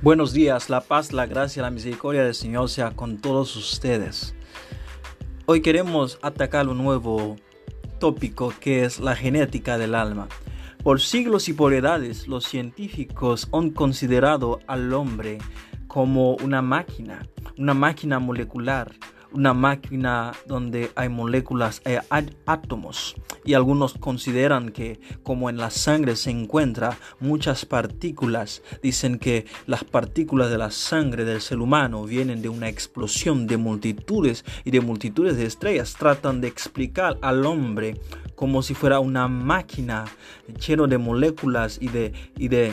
Buenos días, la paz, la gracia, la misericordia del Señor sea con todos ustedes. Hoy queremos atacar un nuevo tópico que es la genética del alma. Por siglos y por edades los científicos han considerado al hombre como una máquina, una máquina molecular, una máquina donde hay moléculas, hay eh, átomos. Y algunos consideran que como en la sangre se encuentran muchas partículas, dicen que las partículas de la sangre del ser humano vienen de una explosión de multitudes y de multitudes de estrellas. Tratan de explicar al hombre como si fuera una máquina lleno de moléculas y de, y de,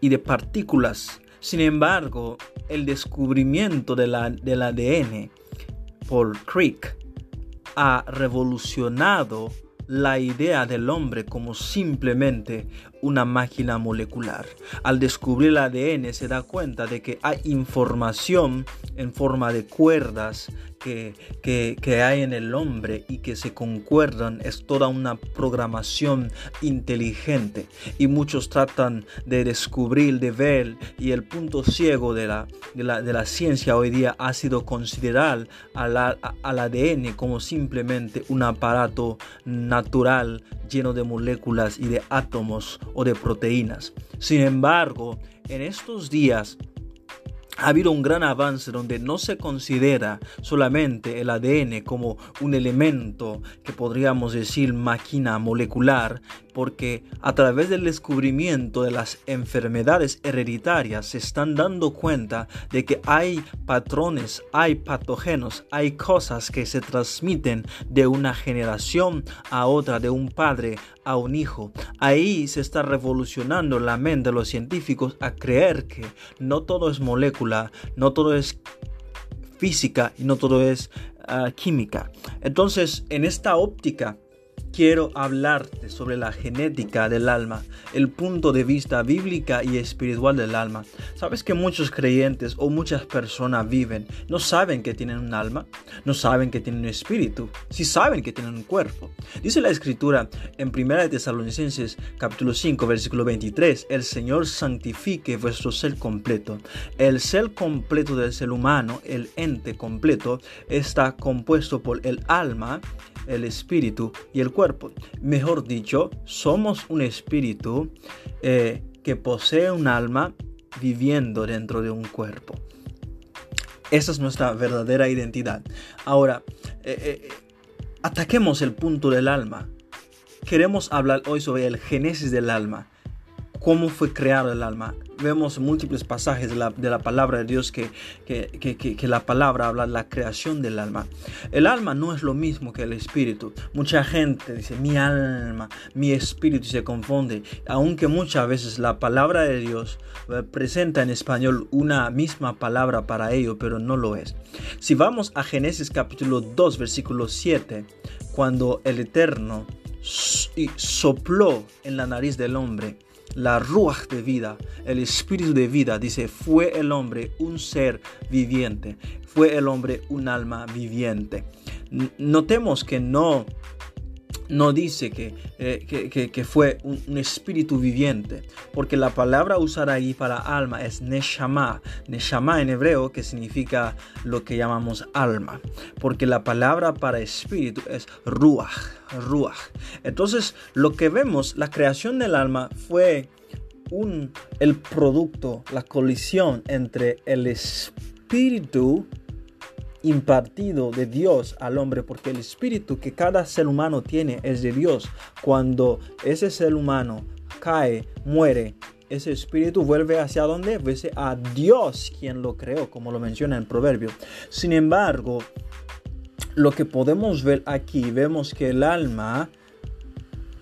y de partículas sin embargo, el descubrimiento del ADN por Crick ha revolucionado la idea del hombre como simplemente una máquina molecular. Al descubrir el ADN se da cuenta de que hay información en forma de cuerdas que, hay en el hombre y que se concuerdan. Es toda una programación inteligente. Y muchos tratan de descubrir, de ver. Y el punto ciego de la, de la, de la ciencia hoy día ha sido considerar al, al ADN como simplemente un aparato natural lleno de moléculas y de átomos o de proteínas. Sin embargo, en estos días ha habido un gran avance donde no se considera solamente el ADN como un elemento que podríamos decir máquina molecular, porque a través del descubrimiento de las enfermedades hereditarias se están dando cuenta de que hay patrones, hay patógenos, hay cosas que se transmiten de una generación a otra, de un padre a un hijo. Ahí se está revolucionando la mente de los científicos a creer que no todo es molécula, no todo es física y no todo es ah, química. Entonces, en esta óptica, quiero hablarte sobre la genética del alma, el punto de vista bíblica y espiritual del alma. ¿Sabes que muchos creyentes o muchas personas viven, no saben que tienen un alma, no saben que tienen un espíritu, sí saben que tienen un cuerpo? Dice la escritura en 1 Tesalonicenses capítulo 5 versículo 23, el Señor santifique vuestro ser completo. El ser completo del ser humano, el ente completo, está compuesto por el alma, el espíritu y el cuerpo. Mejor dicho, somos un espíritu eh, que posee un alma viviendo dentro de un cuerpo. Esa es nuestra verdadera identidad. Ahora, eh, eh, ataquemos el punto del alma. Queremos hablar hoy sobre el génesis del alma cómo fue creado el alma. Vemos múltiples pasajes de la, palabra de Dios que, que, la palabra habla de la creación del alma. El alma no es lo mismo que el espíritu. Mucha gente dice mi alma, mi espíritu se confunde. Aunque muchas veces la palabra de Dios eh, presenta en español una misma palabra para ello, pero no lo es. Si vamos a Génesis capítulo 2, versículo 7, cuando el Eterno sopló en la nariz del hombre, la ruach de vida, el espíritu de vida, dice, fue el hombre un ser viviente, fue el hombre un alma viviente. Notemos que no no dice que, eh, que, fue un, espíritu viviente, porque la palabra usada ahí para alma es neshama, neshama en hebreo que significa lo que llamamos alma, porque la palabra para espíritu es ruach, ruach. Entonces, lo que vemos, la creación del alma fue un, el producto, la colisión entre el espíritu impartido de Dios al hombre, porque el espíritu que cada ser humano tiene es de Dios. Cuando ese ser humano cae, muere, ese espíritu vuelve hacia donde? Vuelve a Dios quien lo creó, como lo menciona en Proverbio. Sin embargo, lo que podemos ver aquí, vemos que el alma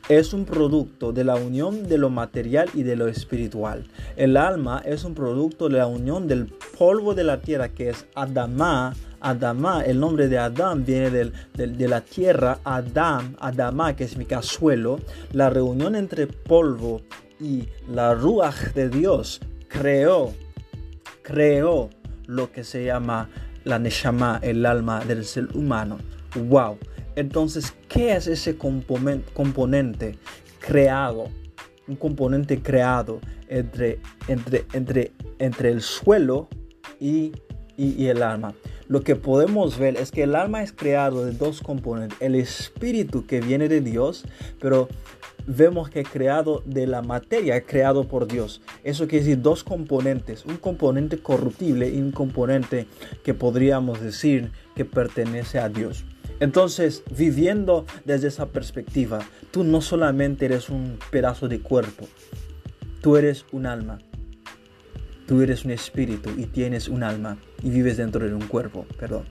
es un producto de la unión de lo material y de lo espiritual. El alma es un producto de la unión del polvo de la tierra que es Adamá. Adamá, el nombre de Adán viene de la tierra, Adam, Adamá, que significa suelo. La reunión entre polvo y la ruach de Dios creó, creó lo que se llama la neshama, el alma del ser humano. ¡Wow! Entonces, ¿qué es ese componente creado? un componente creado entre, entre, entre, entre el suelo y, y, el alma. Lo que podemos ver es que el alma es creado de dos componentes. El espíritu que viene de Dios, pero vemos que es creado de la materia, creado por Dios. Eso quiere decir dos componentes, un componente corruptible y un componente que podríamos decir que pertenece a Dios. Entonces, viviendo desde esa perspectiva, tú no solamente eres un pedazo de cuerpo, tú eres un alma. Tú eres un espíritu y tienes un alma y vives dentro de un cuerpo, perdón.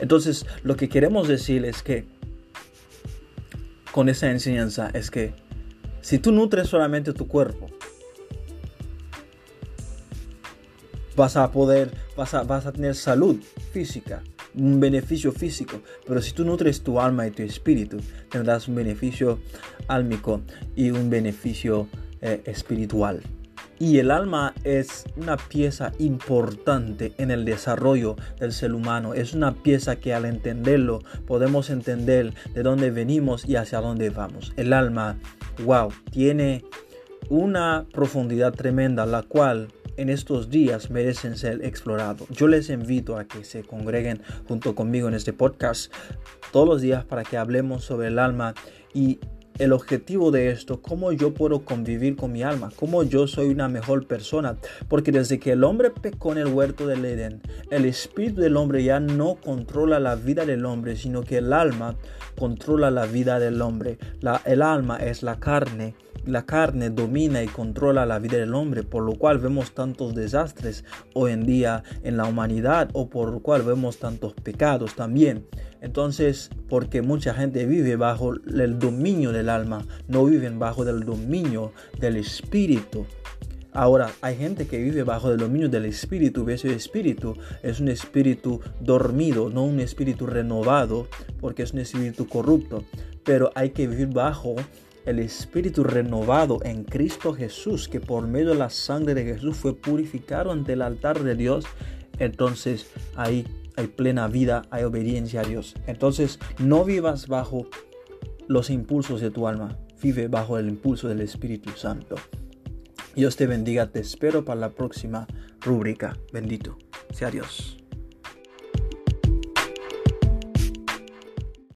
Entonces, lo que queremos decir es que con esa enseñanza es que si tú nutres solamente tu cuerpo, vas a poder, vas a, vas a tener salud física, un beneficio físico. Pero si tú nutres tu alma y tu espíritu, tendrás un beneficio álmico y un beneficio eh, espiritual. Y el alma es una pieza importante en el desarrollo del ser humano. Es una pieza que al entenderlo podemos entender de dónde venimos y hacia dónde vamos. El alma, wow, tiene una profundidad tremenda, la cual en estos días merecen ser explorados. Yo les invito a que se congreguen junto conmigo en este podcast todos los días para que hablemos sobre el alma y el objetivo de esto, cómo yo puedo convivir con mi alma, cómo yo soy una mejor persona. Porque desde que el hombre pecó en el huerto del Edén, el espíritu del hombre ya no controla la vida del hombre, sino que el alma controla la vida del hombre. El alma es la carne la carne domina y controla la vida del hombre, por lo cual vemos tantos desastres hoy en día en la humanidad o por lo cual vemos tantos pecados también. Entonces, porque mucha gente vive bajo el dominio del alma, no viven bajo el dominio del espíritu. Ahora, hay gente que vive bajo el dominio del espíritu, y ese espíritu es un espíritu dormido, no un espíritu renovado, porque es un espíritu corrupto. Pero hay que vivir bajo el espíritu renovado en Cristo Jesús, que por medio de la sangre de Jesús fue purificado ante el altar de Dios, entonces ahí hay plena vida, hay obediencia a Dios. Entonces no vivas bajo los impulsos de tu alma, vive bajo el impulso del Espíritu Santo. Dios te bendiga, te espero para la próxima rúbrica. Bendito sea Dios.